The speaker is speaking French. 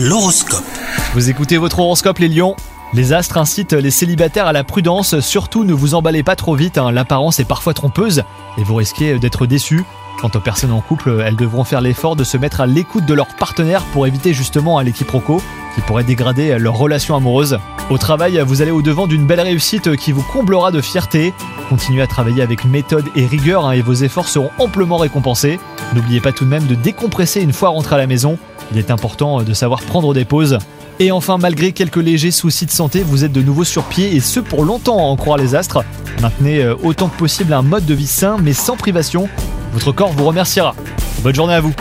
L'horoscope. Vous écoutez votre horoscope les lions? Les astres incitent les célibataires à la prudence, surtout ne vous emballez pas trop vite, hein. l'apparence est parfois trompeuse et vous risquez d'être déçus. Quant aux personnes en couple, elles devront faire l'effort de se mettre à l'écoute de leur partenaire pour éviter justement un quiproquo qui pourrait dégrader leur relation amoureuse. Au travail, vous allez au-devant d'une belle réussite qui vous comblera de fierté. Continuez à travailler avec méthode et rigueur hein, et vos efforts seront amplement récompensés. N'oubliez pas tout de même de décompresser une fois rentré à la maison il est important de savoir prendre des pauses. Et enfin, malgré quelques légers soucis de santé, vous êtes de nouveau sur pied et ce pour longtemps en croire les astres. Maintenez euh, autant que possible un mode de vie sain mais sans privation. Votre corps vous remerciera. Bonne journée à vous